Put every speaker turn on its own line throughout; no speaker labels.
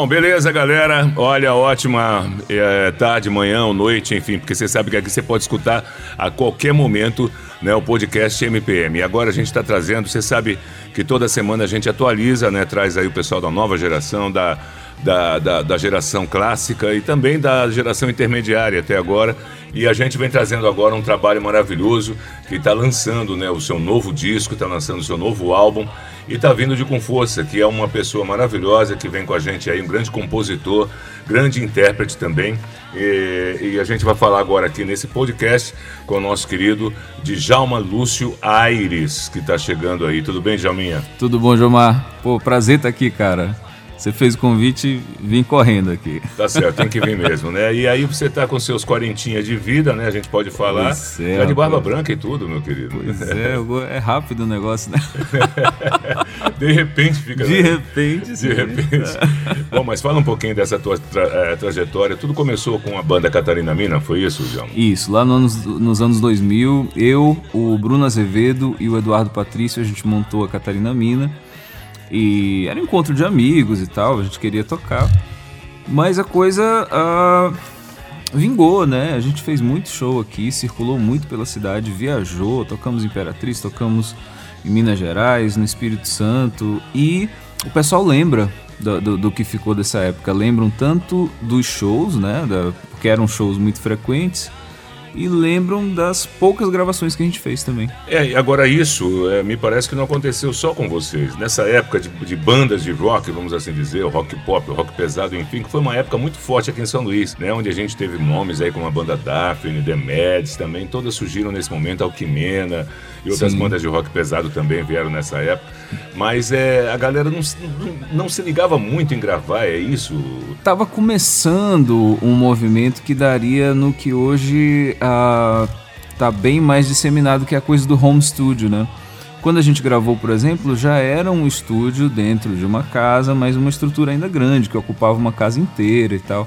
Bom, beleza, galera. Olha, ótima é, tarde, manhã noite, enfim, porque você sabe que aqui você pode escutar a qualquer momento né, o podcast MPM. E agora a gente está trazendo, você sabe que toda semana a gente atualiza, né, traz aí o pessoal da nova geração, da, da, da, da geração clássica e também da geração intermediária até agora. E a gente vem trazendo agora um trabalho maravilhoso que está lançando né, o seu novo disco, está lançando o seu novo álbum e está vindo de Com Força, que é uma pessoa maravilhosa que vem com a gente aí, um grande compositor, grande intérprete também. E, e a gente vai falar agora aqui nesse podcast com o nosso querido Djalma Lúcio Aires, que está chegando aí. Tudo bem, Djalminha?
Tudo bom, Jomar? Pô, prazer estar aqui, cara. Você fez o convite e vim correndo aqui.
Tá certo, tem que vir mesmo, né? E aí você tá com seus quarentinhas de vida, né? A gente pode falar.
É,
tá de barba branca e tudo, meu querido.
Pois é, é rápido o negócio, né?
De repente fica.
De
né?
repente,
De
sim.
repente. Bom, mas fala um pouquinho dessa tua tra- eh, trajetória. Tudo começou com a banda Catarina Mina, foi isso, João?
Isso, lá no anos- nos anos 2000, eu, o Bruno Azevedo e o Eduardo Patrício, a gente montou a Catarina Mina. E era um encontro de amigos e tal, a gente queria tocar. Mas a coisa ah, vingou, né? A gente fez muito show aqui, circulou muito pela cidade, viajou, tocamos Imperatriz, tocamos em Minas Gerais, no Espírito Santo. E o pessoal lembra do, do- do que ficou dessa época. Lembram tanto dos shows, né? Da, porque eram shows muito frequentes. E lembram das poucas gravações que a gente fez também.
É, e agora isso eh, me parece que não aconteceu só com vocês. Nessa época de, de bandas de rock, vamos assim dizer, o rock pop, o rock pesado, enfim, que foi uma época muito forte aqui em São Luís, né? Onde a gente teve nomes aí como a banda Daphne, The Mads também, todas surgiram nesse momento, Alquimena e outras
Sim.
bandas de rock pesado também vieram nessa época. Mas é, a galera não, não se ligava muito em gravar, é isso?
Tava começando um movimento que daria no que hoje ah, tá bem mais disseminado que a coisa do home studio, né? Quando a gente gravou, por exemplo, já era um estúdio dentro de uma casa, mas uma estrutura ainda grande, que ocupava uma casa inteira e tal.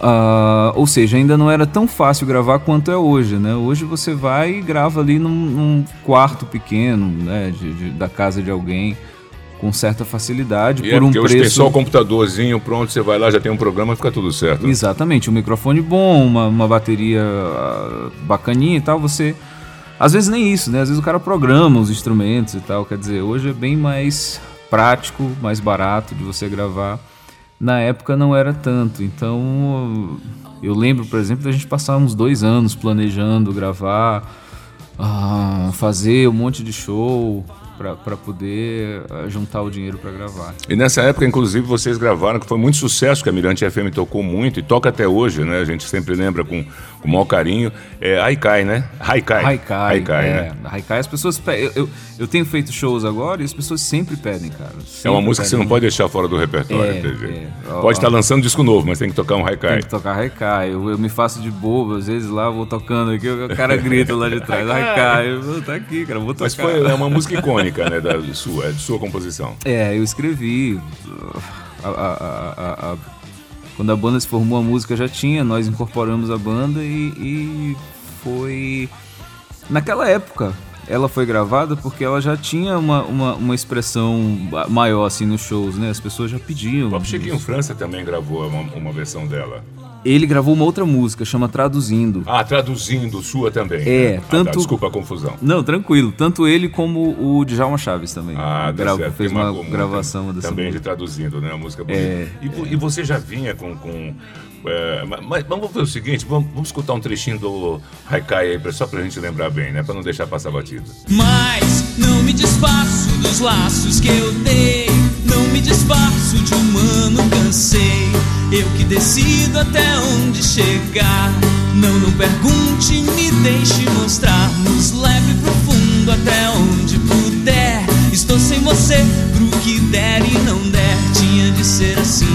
Ah, ou seja, ainda não era tão fácil gravar quanto é hoje, né? Hoje você vai e grava ali num, num quarto pequeno, né? de- de- da casa de alguém, com certa facilidade,
E
por
é
um
porque hoje tem
preço...
só o computadorzinho, pronto, você vai lá, já tem um programa, fica tudo certo. né?
Exatamente, um microfone bom, uma, uma bateria ah, bacaninha e tal, você. Às vezes nem isso, né? Às vezes o cara programa os instrumentos e tal. Quer dizer, hoje é bem mais prático, mais barato de você gravar. Na época não era tanto. Então eu lembro, por exemplo, da gente passar uns dois anos planejando gravar, ah, fazer um monte de show para poder ah, juntar o dinheiro para gravar.
E nessa época, inclusive, vocês gravaram, que foi muito sucesso, que a Mirante FM tocou muito e toca até hoje, né? A gente sempre lembra com, com o maior carinho. É Haikai, né? Haikai.
Haikai,
Haikai,
é,
né?
Haikai, as pessoas pe- eu, eu, eu tenho feito shows agora e as pessoas sempre pedem, cara.
É uma
Sempre
música que você não
pedem.
pode deixar fora do repertório,
É, é.
Pode estar lançando disco novo, mas tem que tocar um Haikai.
Tem que tocar Haikai. Eu, eu me faço de bobo, às vezes lá eu vou tocando aqui, o cara grita lá de trás, Haikai, eu vou tá aqui, cara, vou tocar.
Mas foi é uma música icônica, né? Da sua, é de sua composição.
É, eu escrevi. a- a- a- a- a- quando a banda se formou, a música já tinha, nós incorporamos a banda e, e foi. Naquela época, ela foi gravada porque ela já tinha uma, uma, uma expressão maior assim nos shows, né? As pessoas já pediam.
O próprio Chiquinho França também gravou uma, uma versão dela.
Ele gravou uma outra música, chama Traduzindo.
Ah, traduzindo, sua também.
É,
né? Ah, tá,
tanto-
desculpa a confusão.
Não, tranquilo. Tanto ele como o Djalma Chaves também.
Ah, tá
Grava-
certo.
Fez uma gravação dessa
Também
música.
de traduzindo, né? A música bonita.
É,
e, vo- e você já vinha com. com é, mas, mas vamos ver o seguinte: vamos, vamos escutar um trechinho do Haikai aí, só pra gente lembrar bem, né? Pra não deixar passar batido.
Mas não me desfaço dos laços que eu dei. Não me desfaço de humano, cansei. Eu que decido até onde
chegar. Não, não pergunte, me deixe mostrar. Nos leve pro fundo até onde puder. Estou sem você, pro que der e não der. Tinha de ser assim.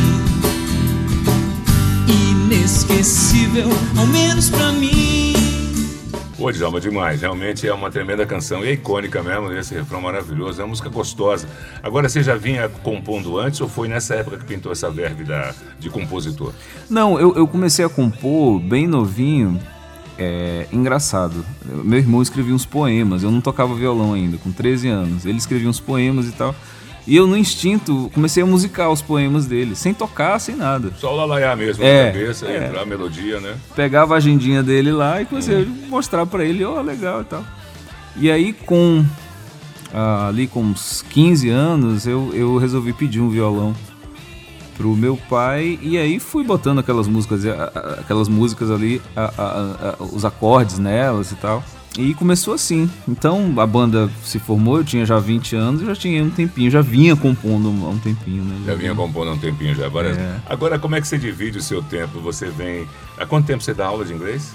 Inesquecível, ao menos pra mim.
Pô, Djalma, demais. Realmente é uma tremenda canção. E é icônica mesmo, esse refrão maravilhoso. É uma música gostosa. Agora, você já vinha compondo antes ou foi nessa época que pintou essa verve da, de compositor?
Não, eu, eu comecei a compor bem novinho. É engraçado. Meu irmão escrevia uns poemas. Eu não tocava violão ainda, com 13 anos. Ele escrevia uns poemas e tal. E eu, no instinto, comecei a musicar os poemas dele, sem tocar, sem nada.
Só o lalaiá mesmo
É,
na cabeça,
é.
entrar a melodia, né?
pegava a agendinha dele lá e comecei a mostrar pra ele, ó, legal e tal. E aí com ah, ali com uns 15 anos, eu, eu resolvi pedir um violão pro meu pai e aí fui botando aquelas músicas, aquelas músicas ali, a- a- a- os acordes nelas e tal. E começou assim. Então a banda se formou, eu tinha já 20 anos, eu já tinha um tempinho, já vinha compondo há um tempinho, né?
Já vinha compondo há um tempinho já. Várias...
É.
Agora, como é que você divide o seu tempo? Você vem. Há quanto tempo você dá aula de inglês?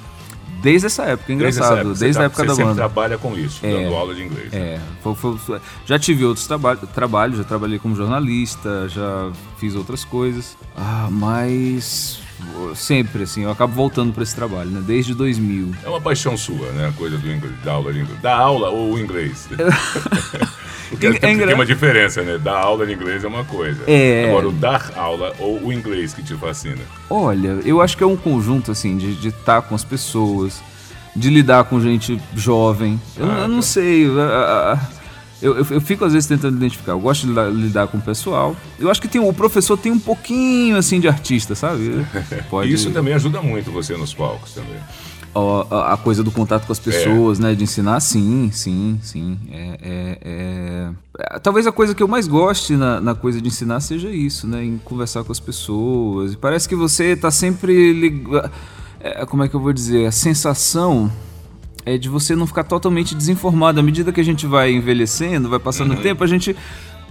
Desde essa época,
Desde
engraçado, desde,
Você
a
tá-
época
você
da banda.
trabalha com isso,
É.
dando aula de inglês.
É, foi- foi- foi- já tive outros traba trabalhos, já trabalhei como jornalista, já fiz outras coisas. Ah, mas sempre assim, eu acabo voltando para esse trabalho, né? Desde 2000.
É uma paixão sua, né? A coisa do inglês, da aula de inglês. Da aula ou o inglês? Porque
É
tem, tem uma diferença, né? Dar aula de inglês é uma coisa.
É.
Agora, o dar aula ou o inglês que te fascina.
Olha, eu acho que é um conjunto assim de estar com as pessoas, de lidar com gente jovem. Eu,
Ah,
eu não
tá.
sei. ah, ah, Eu, eu, eu fico às vezes tentando identificar. Eu gosto de lidar, lidar com o pessoal. Eu acho que tem, o professor tem um pouquinho assim de artista, sabe? Pode,
Isso também ajuda muito você nos palcos também.
A, a coisa do contato com as pessoas, né? De ensinar, sim, sim, sim. É, é- é- é- Talvez a coisa que eu mais goste na, na coisa de ensinar seja isso, né? Em conversar com as pessoas. E parece que você tá sempre. lig- é, como é que eu vou dizer? A sensação é de você não ficar totalmente desinformado. À medida que a gente vai envelhecendo, vai passando
Uhum.
o tempo, a gente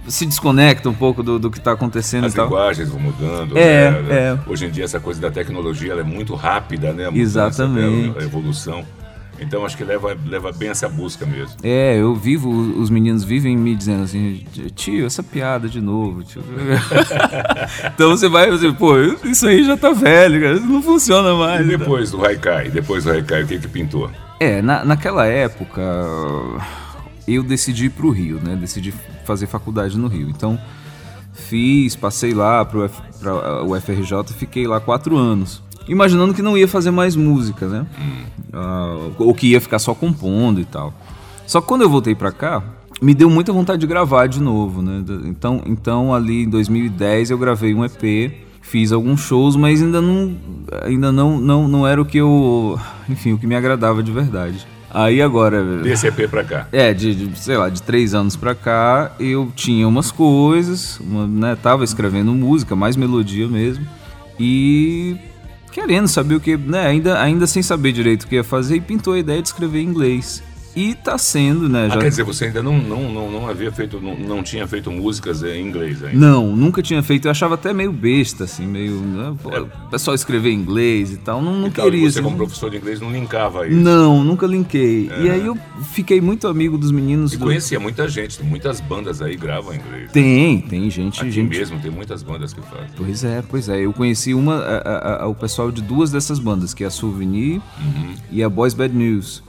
se desconecta um pouco do, do que tá acontecendo
As
e tal.
linguagens vão mudando.
É,
né?
é.
Hoje em dia essa coisa da tecnologia é muito rápida, né? Mudança,
Exatamente.
A evolução. Então acho que leva, leva bem essa busca mesmo.
É, eu vivo, os meninos vivem me dizendo assim, tio, essa piada de novo, tio. então você vai assim, pô, isso aí já tá velho, cara, isso não funciona mais.
E depois do Haikai, depois do Haikai, o que que pintou?
É, na, naquela época eu decidi ir pro Rio, né? Decidi fazer faculdade no Rio. Então fiz, passei lá pro F, pra UFRJ e fiquei lá quatro anos. Imaginando que não ia fazer mais música, né? Ah, ou que ia ficar só compondo e tal. Só que quando eu voltei pra cá, me deu muita vontade de gravar de novo, né? Então, então ali em 2010 eu gravei um EP, fiz alguns shows, mas ainda não, ainda não, não, não era o que eu, enfim, o que me agradava de verdade. Aí agora,
Desse EP pra cá.
é, de, de, sei lá, de três anos pra cá, eu tinha umas coisas, uma, né, tava escrevendo música, mais melodia mesmo, e querendo saber o que, né, ainda, ainda sem saber direito o que ia fazer, e pintou a ideia de escrever em inglês. E tá sendo, né,
Ah,
já...
quer dizer, você ainda não, não, não, não havia feito, não, não tinha feito músicas em inglês ainda.
Não, nunca tinha feito, eu achava até meio besta, assim, meio, né, o pessoal escrever em inglês e tal, não, não
É. Então,
queria,
você
assim,
como professor de inglês não linkava isso.
Não, nunca linkei. E aí eu fiquei muito amigo dos meninos
E
do...
conhecia muita gente, muitas bandas aí gravam em inglês.
Tem, tem gente,
Aqui
gente
mesmo tem muitas bandas que fazem.
Pois é, pois é. Eu conheci uma, a- a- a- o pessoal de duas dessas bandas, que é a Souvenir e a Boys Bad News.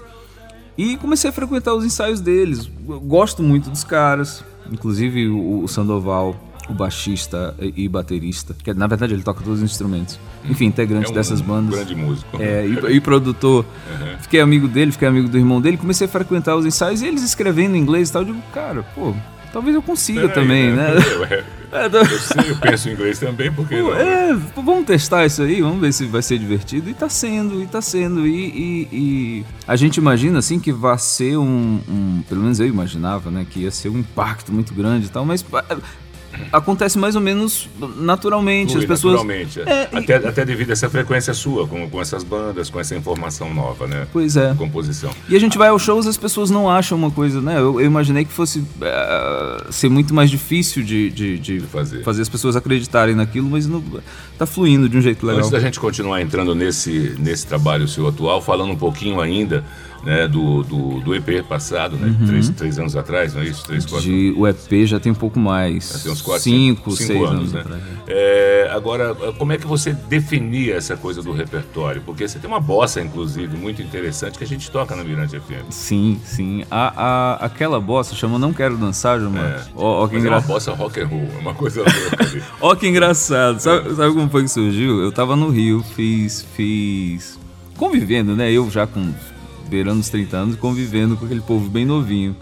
E comecei a frequentar os ensaios deles. Eu gosto muito dos caras. Inclusive o, Sandoval, o baixista e baterista. Que na verdade ele toca todos os instrumentos. Enfim, integrante
É um
dessas bandas.
grande músico.
É, e, e produtor. Fiquei amigo dele, fiquei amigo do irmão dele. Comecei a frequentar os ensaios e eles escrevendo em inglês e tal. Eu digo, cara, pô, talvez eu consiga
Peraí,
também, né?
Eu,
É, tô-
eu sei, eu penso em inglês também, porque não?
é, pô, vamos testar isso aí, vamos ver se vai ser divertido. E tá sendo, e tá sendo. E, e- e a gente imagina assim que vai ser um, um- Pelo menos eu imaginava, né? Que ia ser um impacto muito grande e tal, mas acontece mais ou menos naturalmente.
Flui
As pessoas.
naturalmente.
É, e-
até, até devido a essa frequência sua, com, com essas bandas, com essa informação nova, né?
Pois é.
Composição.
E a gente vai aos shows as pessoas não acham uma coisa, né? Eu, eu imaginei que fosse eh, ser muito mais difícil de, de, de
fazer.
as pessoas acreditarem naquilo, mas não, tá fluindo de um jeito legal.
Antes da gente continuar entrando nesse, nesse trabalho seu atual, falando um pouquinho ainda né, do, do, do EP passado, né? Três, três anos atrás, não é isso? Três, quatro
Uhum. De, o EP já tem um pouco mais.
Já tem uns quatro,
cinco,
cinco
seis
anos,
anos,
né?
atrás.
É, agora, como é que você definia essa coisa do repertório? Porque você tem uma bossa, inclusive, muito interessante que a gente toca na Mirante FM.
Sim, sim. A, a, aquela bossa chama Não Quero Dançar, Gilmar.
É.
Ó, ó que
Mas é uma bossa rock and roll, é uma coisa louca ali.
Ó que engraçado. Sabe, sabe como foi que surgiu? Eu tava no Rio, fiz. fiz. convivendo, né? Eu já com beirando os 30 anos, convivendo com aquele povo bem novinho.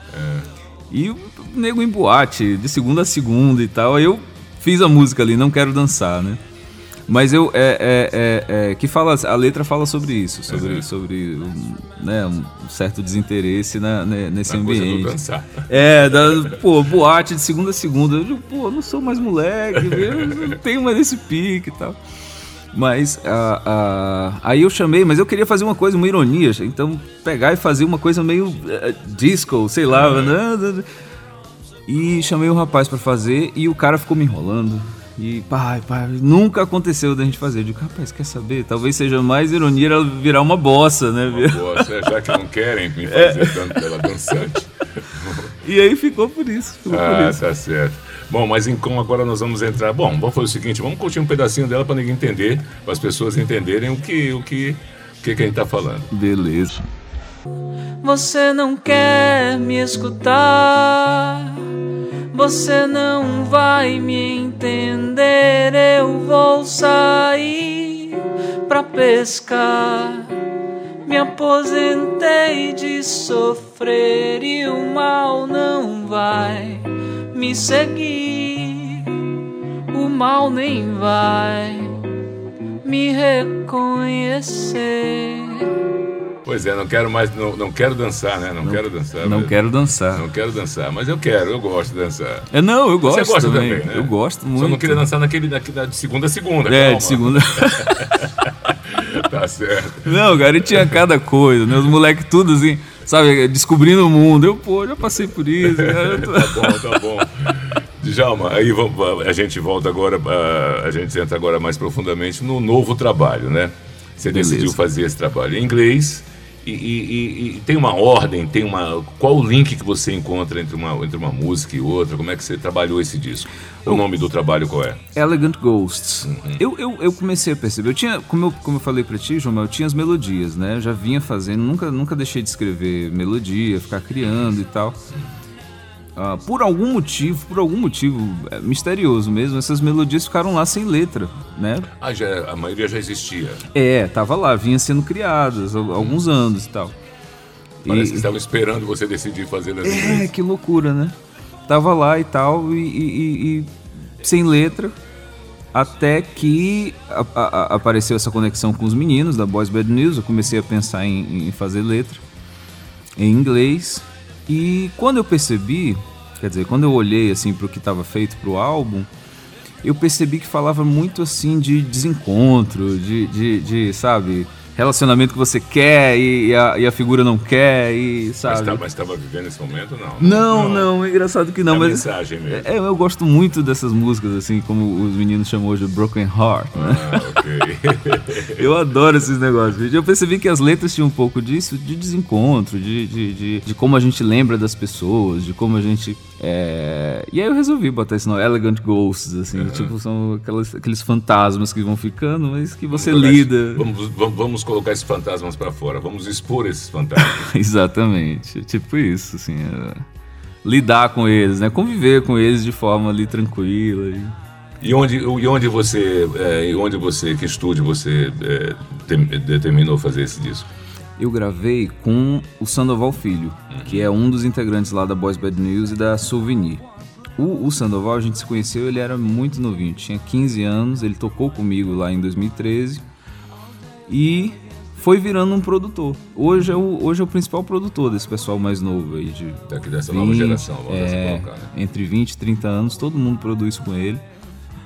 E o nego em boate, de segunda a segunda e tal. Aí eu fiz a música ali, não quero dançar, né? Mas eu. É, é, é, é, que fala, a letra fala sobre isso, sobre,
Uhum.
sobre um, né, um certo desinteresse na, né, nesse
Na coisa
ambiente.
dançar.
É, da, pô, boate de segunda a segunda. Eu digo, pô, eu não sou mais moleque, eu não tenho mais esse pique e tal. Mas ah, ah, aí eu chamei, mas eu queria fazer uma coisa, uma ironia. Então, pegar e fazer uma coisa meio eh, disco, sei lá. né? E chamei o rapaz pra fazer e o cara ficou me enrolando. E pai, pai, nunca aconteceu da gente fazer. Eu digo, rapaz, quer saber? Talvez seja mais ironia ela virar uma bossa, né?
Uma bossa, é, já que não querem me fazer tanto pela dançante.
E aí ficou por isso. Ficou por
Ah,
isso.
tá certo. Bom, mas então agora nós vamos entrar. Bom, vamos fazer o seguinte: vamos curtir um pedacinho dela para ninguém entender, para as pessoas entenderem o que, o que, o que, que a gente tá falando.
Beleza.
Você não quer me escutar. Você não vai me entender. Eu vou sair pra pescar. Me aposentei de sofrer e o mal não vai me seguir. O mal nem vai me reconhecer.
Pois é, não quero mais, não, não quero dançar, né? Não, quero dançar.
Não
mas-
quero dançar.
Não quero dançar, mas eu quero, eu gosto de dançar.
É, não, eu gosto
Você gosta
também.
também, né?
Eu gosto muito.
Só não queria dançar naquele, naquele de segunda a segunda.
É,
calma.
de segunda.
Tá certo.
não, cara, e tinha cada coisa, né? Os moleques tudo assim, sabe, descobrindo o mundo. Eu, pô, já passei por isso. tô-
Tá bom, tá bom. Djalma, aí vamos, a gente volta agora, ah, a gente entra agora mais profundamente no novo trabalho, né? Você
Beleza.
decidiu fazer esse trabalho em inglês e- e- e tem uma ordem, tem uma. Qual o link que você encontra entre uma, entre uma música e outra? Como é que você trabalhou esse disco? O nome do trabalho qual é?
Elegant Ghosts.
Uhum.
Eu, eu, eu comecei a perceber, eu tinha, como eu, como eu falei pra ti, João, eu tinha as melodias, né? Eu já vinha fazendo, nunca, nunca deixei de escrever melodia, ficar criando e tal. Ah, por algum motivo, por algum motivo é, misterioso mesmo, essas melodias ficaram lá sem letra, né?
Ah, já, a maioria já existia.
É, tava lá, vinha sendo criadas há alguns anos e tal.
Parece
E-
que estavam esperando você decidir fazer nas
É,
inglês.
que loucura, né? Tava lá e tal, e, e- e- sem letra, até que a- a- apareceu essa conexão com os meninos da Boys Bad News. Eu comecei a pensar em, em fazer letra em inglês. E quando eu percebi, quer dizer, quando eu olhei assim para o que estava feito para o álbum, eu percebi que falava muito assim de desencontro, de, de, de, sabe, relacionamento que você quer e, e a, e a figura não quer, e sabe.
tá- mas estava vivendo esse momento, não?
Não, não, é engraçado que não,
É
mas.
mensagem mesmo.
É, eu gosto muito dessas músicas, assim, como os meninos chamam hoje de Broken Heart, né?
Ah, ok.
Eu adoro esses negócios. Eu percebi que as letras tinham um pouco disso, de desencontro, de, de, de, de como a gente lembra das pessoas, de como a gente. é, E aí eu resolvi botar esse nome, Elegant Ghosts, assim, tipo, são aquelas, aqueles fantasmas que vão ficando, mas que você
Vamos
lida.
Vamos, vamos, vamos colocar esses fantasmas para fora. Vamos expor esses fantasmas.
Exatamente, tipo isso, assim. é, Lidar com eles, né? Conviver com eles de forma ali tranquila. e-
E onde, e onde você, é, onde você, que estúdio você é, tem- determinou fazer esse disco?
eu gravei com o Sandoval Filho, que é um dos integrantes lá da Boys Bad News e da Souvenir. O, o Sandoval, a gente se conheceu, ele era muito novinho, tinha 15 anos, ele tocou comigo lá em 2013 e foi virando um produtor. Hoje é o, hoje é o principal produtor desse pessoal mais novo aí. De
Daqui dessa nova geração, vamos
é,
colocar, né?
Entre 20 e 30 anos, todo mundo produz com ele.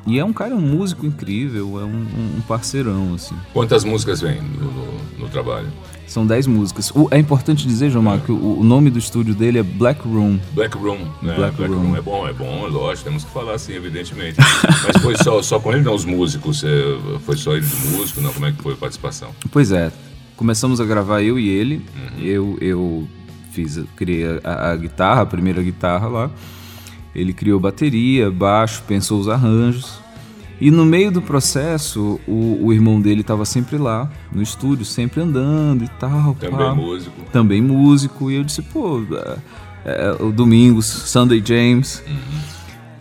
E é um cara, um músico incrível, é um, um parceirão, assim.
Quantas músicas vem no, no- no trabalho?
São 10 músicas. O- é importante dizer, João Marco, que o, o nome do estúdio dele é Black Room.
Black Room, né?
Black Room.
é bom, é bom, é lógico, temos que falar assim, evidentemente. Mas foi só, só com ele, não, os músicos, é, foi só ele de músico, não, como é que foi a participação?
Pois é, começamos a gravar eu e ele.
Uhum.
Eu, eu fiz, criei a, a guitarra, a primeira guitarra lá. Ele criou bateria, baixo, pensou os arranjos. E no meio do processo, o, o irmão dele estava sempre lá, no estúdio, sempre andando e tal.
Também
pá.
músico.
Também músico. E eu disse, pô, é, é, o Domingos, Sunday James.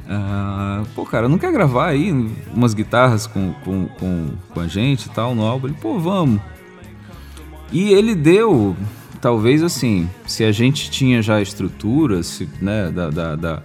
Ah, pô, cara, não quer gravar aí umas guitarras com, com, com, com a gente e tal no álbum? Ele, pô, vamos. E ele deu, talvez assim, se a gente tinha já a estrutura, se, né, da, da, da,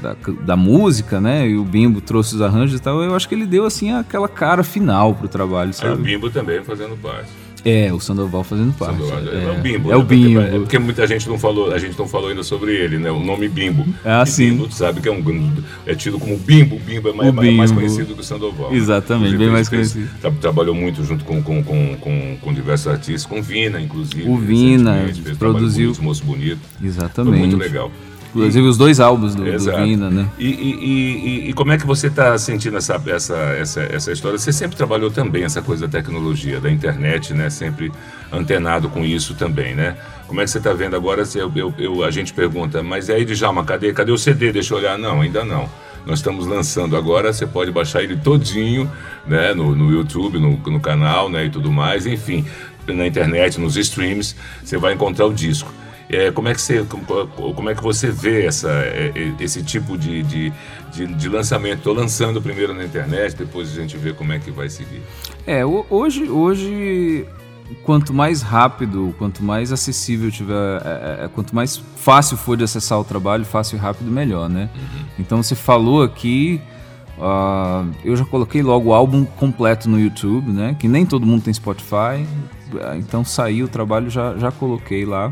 da, da- música, né, e o Bimbo trouxe os arranjos e tal, eu acho que ele deu, assim, aquela cara final pro trabalho,
Aí o
sabe?
Bimbo também fazendo parte.
É, o Sandoval fazendo parte.
Sandoval,
é,
é, o Bimbo.
É o
né? Porque-
Bimbo.
É porque muita gente não falou, a gente não falou ainda sobre ele, né? O nome Bimbo.
Ah,
E
sim.
Bimbo, tu sabe que é um é tido como Bimbo. O Bimbo é mais,
O
mais-
Bimbo.
conhecido que o Sandoval. né?
Exatamente,
Inclusive,
bem mais
fez-
conhecido.
tra- trabalhou muito junto com, com, com, com, com diversos artistas, com Vina, inclusive.
O Vina,
fez
produziu-
Moço Bonito. Foi
Exatamente.
muito legal.
Inclusive os dois álbuns do, do. Vina, né?
E, e- e- e- e como é que você está sentindo essa, essa, essa, essa história? Você sempre trabalhou também essa coisa da tecnologia, da internet, né? Sempre antenado com isso também, né? Como é que você está vendo agora? Eu, eu- eu- a gente pergunta, mas aí, Djalma, cadê, cadê o CD? Deixa eu olhar. Não, ainda não. Nós estamos lançando agora, você pode baixar ele todinho, né? No, no YouTube, no, no canal, né? E tudo mais, enfim, na internet, nos streams, você vai encontrar o disco. É, como, é que você, como, é que você vê essa, é, é, esse tipo de, de, de, de lançamento? Estou lançando primeiro na internet, depois a gente vê como é que vai seguir.
É, ho- hoje, hoje quanto mais rápido, quanto mais acessível tiver, é, é, quanto mais fácil for de acessar o trabalho, fácil e rápido, melhor, né? Então você falou aqui, ah, eu já coloquei logo o álbum completo no YouTube, né? Que nem todo mundo tem Spotify, ah, então saiu o trabalho, já, já coloquei lá.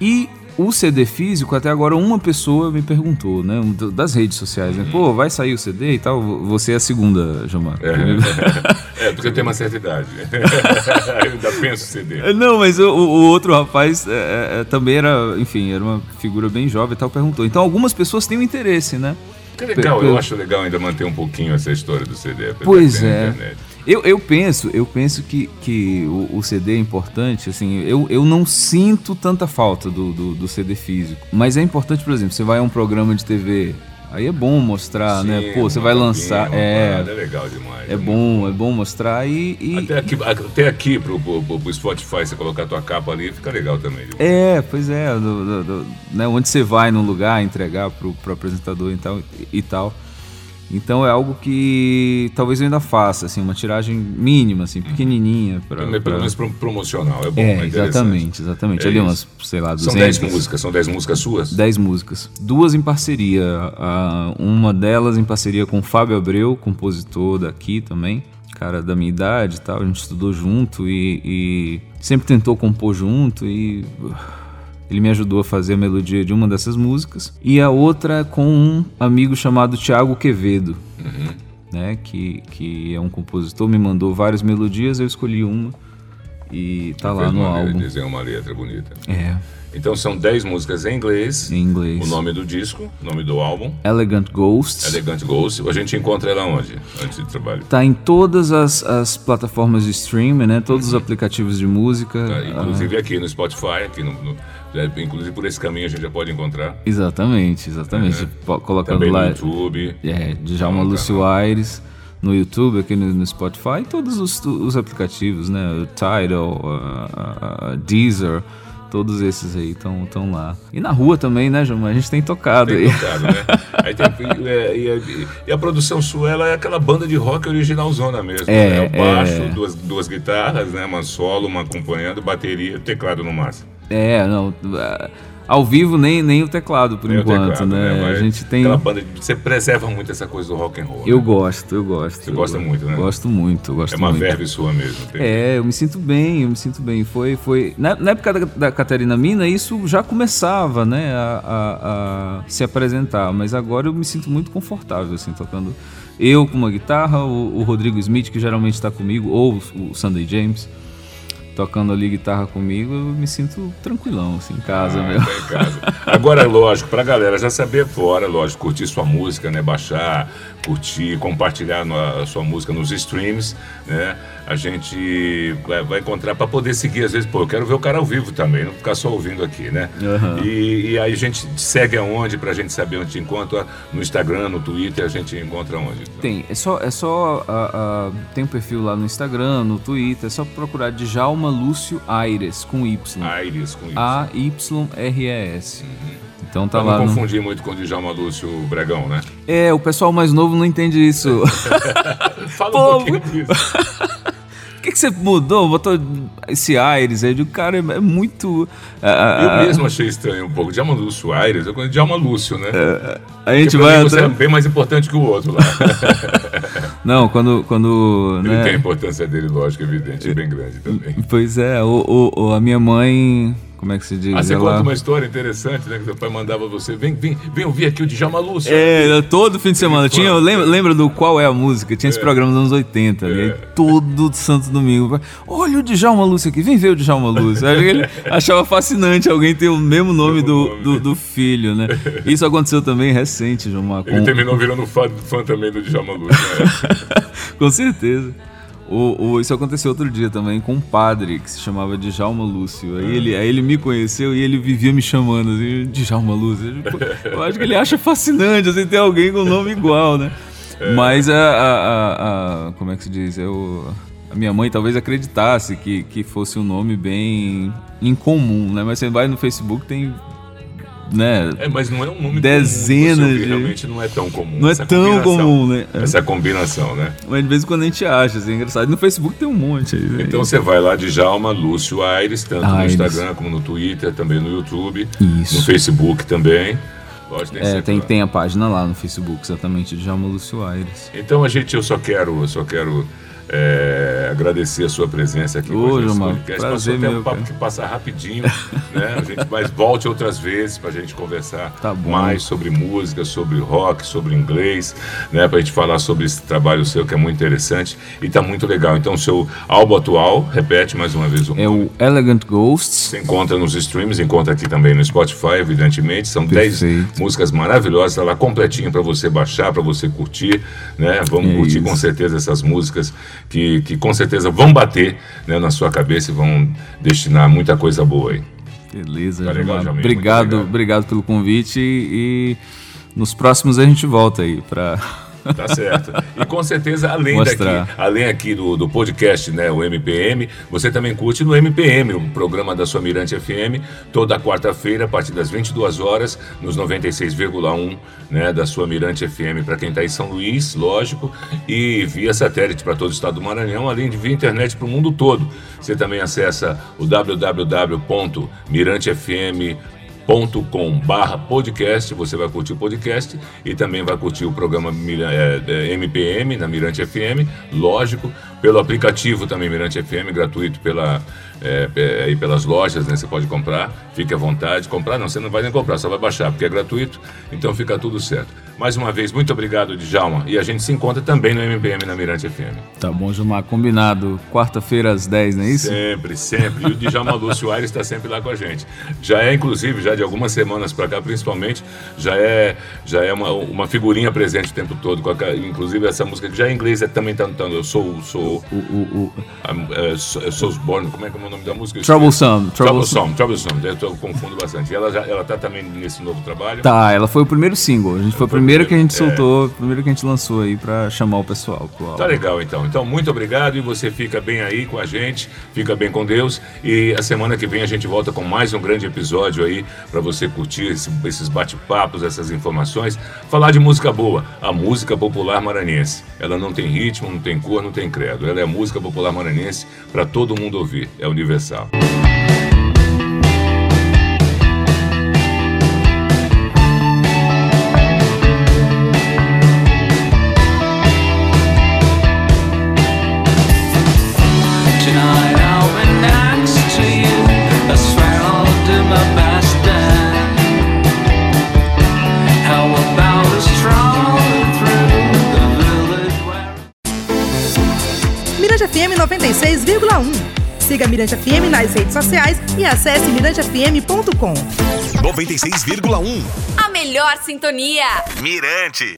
E o CD físico, até agora uma pessoa me perguntou, né? Das redes sociais, né? Pô, vai sair o CD e tal? Você é a segunda, Gilmar.
É, porque eu tenho uma certa idade. eu ainda penso CD.
É, Não, mas o, o outro rapaz é, é, também era, enfim, era uma figura bem jovem e tal, perguntou. Então algumas pessoas têm um interesse, né?
Que legal, eu acho legal ainda manter um pouquinho essa história do CD.
Pois é.
internet.
Eu, eu penso, eu penso que, que o, o CD é importante, assim, eu, eu não sinto tanta falta do, do, do CD físico. Mas é importante, por exemplo, você vai a um programa de TV, aí é bom mostrar, né?
Sim,
Pô, você vai lançar. É,
é legal demais.
é bom, é bom mostrar e. e-
Até aqui, até aqui pro, pro, pro- Spotify, você colocar a tua capa ali, fica legal também.
É, pois é, do- do- né, onde você vai num lugar entregar pro, pro apresentador e tal, e tal. Então é algo que talvez eu ainda faça, assim, uma tiragem mínima, assim, pequenininha. Pra,
Pelo
pra-
menos pro- promocional, é bom.
É,
interessante.
exatamente, exatamente.
É
Ali
isso.
umas, sei lá, 200.
São 10 músicas, são 10 músicas suas?
10 músicas. Duas em parceria. uma delas em parceria com o Fábio Abreu, compositor daqui também. Cara da minha idade e tal. A gente estudou junto e, e sempre tentou compor junto e. Ele me ajudou a fazer a melodia de uma dessas músicas. E a outra com um amigo chamado Tiago Quevedo, né? Que, que é um compositor, me mandou várias melodias, eu escolhi uma. E tá lá
Fez
no álbum.
Desenhou uma letra bonita.
É,
Então são 10 músicas em inglês.
em inglês.
O nome do disco, o nome do álbum,
Elegant Ghosts.
Elegant Ghost. A gente encontra ela onde? Antes de trabalho.
Tá em todas as, as plataformas de streaming, né? Todos os aplicativos de música.
Tá,
Ah,
inclusive aqui no Spotify, aqui no, no- é, inclusive por esse caminho a gente já pode encontrar.
exatamente, exatamente.
Uhum.
Po- Colocando
Também no
lá.
YouTube.
É, Djalma Lúcio Aires no YouTube, aqui no, no Spotify, todos os, os aplicativos, né? O Tidal, a- a- a Deezer, todos esses aí estão lá. E na rua também, né, Gilmar? A gente tem tocado
Tem
aí.
tocado, né? Aí tem, e, é, e, é- e a produção sua, ela é aquela banda de rock originalzona mesmo.
É,
né? O baixo,
é.
Duas, duas guitarras, né? Uma solo, uma acompanhando, bateria, teclado no máximo.
É, não. a- Ao vivo, nem, nem o teclado, por
Nem
enquanto,
teclado,
né?
Mas
A gente tem.
Banda, você preserva muito essa coisa do rock and roll.
Eu
né?
gosto, eu gosto.
Você gosta
Eu
muito, né?
Gosto muito, gosto
É uma
muito.
verve sua mesmo.
É, eu me sinto bem, eu me sinto bem. Foi, foi na, na época da, da Catarina Mina isso já começava, né, a, a- a se apresentar. Mas agora eu me sinto muito confortável, assim, tocando. Eu com uma guitarra, o, o Rodrigo Smith que geralmente está comigo, ou o Sunday James tocando ali guitarra comigo, eu me sinto tranquilão, assim, em casa,
Ah,
meu.
tá em casa. Agora, lógico, pra galera já saber fora, lógico, curtir sua música, né? Baixar, curtir, compartilhar a sua música nos streams, né? A gente vai, vai encontrar pra poder seguir, às vezes, pô, eu quero ver o cara ao vivo também, não ficar só ouvindo aqui, né?
Aham.
E, e aí a gente segue aonde pra gente saber onde te encontra, no Instagram, no Twitter, a gente encontra onde?
Tem, é só, é só ah, ah, tem um perfil lá no Instagram, no Twitter, é só procurar Djalma Lúcio Aires com Y.
Aires com isso.
A-Y-R-E-S. Então tá
pra
lá.
não
no-
confundir muito com o Djalma Lúcio Bregão, né?
É, o pessoal mais novo não entende isso.
Fala
Pô,
um pouquinho disso.
Que, que você mudou? Botou esse Aires aí? Eu digo, Cara, é, é muito. ah,
Eu
ah,
mesmo achei estranho um pouco. Djalma Lúcio Aires, eu conheço Djalma Lúcio, né?
A gente vai.
mim você é bem mais importante que o outro lá.
Não, quando. quando
Ele
né,
tem a importância dele, lógico, evidente, e bem grande também.
Pois é, o, o- o- a minha mãe. Como é que se diz?
Ah, você
Ela-
conta uma história interessante, né? Que seu pai mandava você. Vem, vem, vem ouvir aqui o Djalma Lúcio.
É, todo fim de semana. Tinha, lembra, lembra do Qual é a Música? Tinha esse programa dos anos 80.
É.
E aí, todo santo domingo. Olha o Djalma Lúcio aqui, vem ver o Djalma Lúcio. Aí ele achava fascinante alguém ter o mesmo nome do,
nome.
do, do filho, né? Isso aconteceu também recente, Gilmar.
Ele
com-
terminou virando fã, fã também do Djalma Lúcio. Né?
Com certeza. O, o- isso aconteceu outro dia também com um padre que se chamava Djalma Lúcio. Aí ele, aí ele me conheceu e ele vivia me chamando assim, Djalma Lúcio. Eu, acho que ele acha fascinante assim, ter alguém com nome igual, né? Mas a, a- a- a- Como é que se diz? Eu, a minha mãe talvez acreditasse que, que fosse um nome bem incomum, né? Mas você vai no Facebook, tem. Né?
É, mas não é um nome
Dezenas
comum.
De-
Realmente não é tão comum.
Não é
essa
tão comum, né?
Essa combinação, né?
Mas de vez em quando a gente acha, assim, é engraçado. No Facebook tem um monte aí. né?
Então você vai lá de Djalma Lúcio Aires, tanto no
Aires.
Instagram como no Twitter, também no YouTube,
Isso.
no Facebook também. Lógico,
É, tem, tem a página lá no Facebook, exatamente, de Djalma Lúcio Aires.
Então a gente, eu só quero, eu só quero é, agradecer a sua presença aqui
Ô,
com a gente Passou até um
meu,
papo
cara.
que passa rapidinho, né? A gente, mas volte outras vezes pra gente conversar
Tá
mais sobre música, sobre rock, sobre inglês, né? Pra gente falar sobre esse trabalho seu que é muito interessante e tá muito legal. Então, seu álbum atual, repete mais uma vez o
É
nome.
o Elegant Ghosts.
Você encontra nos streams, encontra aqui também no Spotify, evidentemente. São 10
Perfeito.
músicas maravilhosas, tá lá completinho para você baixar, para você curtir, né? Vamos
É
curtir
isso.
com certeza essas músicas que, que com certeza vão bater né, na sua cabeça e vão destinar muita coisa boa aí.
Beleza,
Tá legal. Jamil,
Obrigado,
obrigado.
obrigado pelo convite e nos próximos a gente volta aí pra.
Tá certo. E com certeza, além
Mostrar.
daqui, além aqui do, do podcast, né, o MPM, você também curte no MPM, o programa da sua Mirante FM, toda quarta-feira, a partir das 22 horas, nos 96,1 né, da sua Mirante FM, para quem está em São Luís, lógico, e via satélite para todo o estado do Maranhão, além de via internet para o mundo todo. Você também acessa o www.mirantefm.com com barra podcast, você vai curtir o podcast e também vai curtir o programa Mira- é, é, MPM na Mirante FM, lógico, pelo aplicativo também Mirante FM, gratuito pela, é, aí pelas lojas, né? Você pode comprar, fique à vontade. Comprar não, você não vai nem comprar, só vai baixar, porque é gratuito, então fica tudo certo. Mais uma vez, muito obrigado, Djalma, e a gente se encontra também no MPM na Mirante FM.
Tá bom, Gilmar, combinado. Quarta-feira às 10, não é isso?
Sempre, sempre. E o Djalma Lúcio Aires está sempre lá com a gente. Já é, inclusive, já de algumas semanas para cá, principalmente, já é, já é uma, uma figurinha presente o tempo todo. A inclusive, essa música que já em inglês é, também está Eu sou. sou
O, o, o
é, é, como é que é o nome da música?
Troublesome. Troublesome.
Troublesome. Eu confundo bastante. Ela, já, ela tá também nesse novo trabalho.
Tá, ela foi o primeiro single. A gente foi o primeiro que a gente
é.
soltou, o primeiro que a gente lançou aí pra chamar o pessoal.
Tá legal, então. Então, muito obrigado e você fica bem aí com a gente, fica bem com Deus. E a semana que vem a gente volta com mais um grande episódio aí para você curtir esse- esses bate-papos, essas informações. Falar de música boa, a música popular maranhense. Ela não tem ritmo, não tem cor, não tem credo. Ela é música popular maranhense para todo mundo ouvir. É universal.
Siga Mirante FM nas redes sociais e acesse mirantefm.com.
96,1.
A melhor sintonia.
Mirante.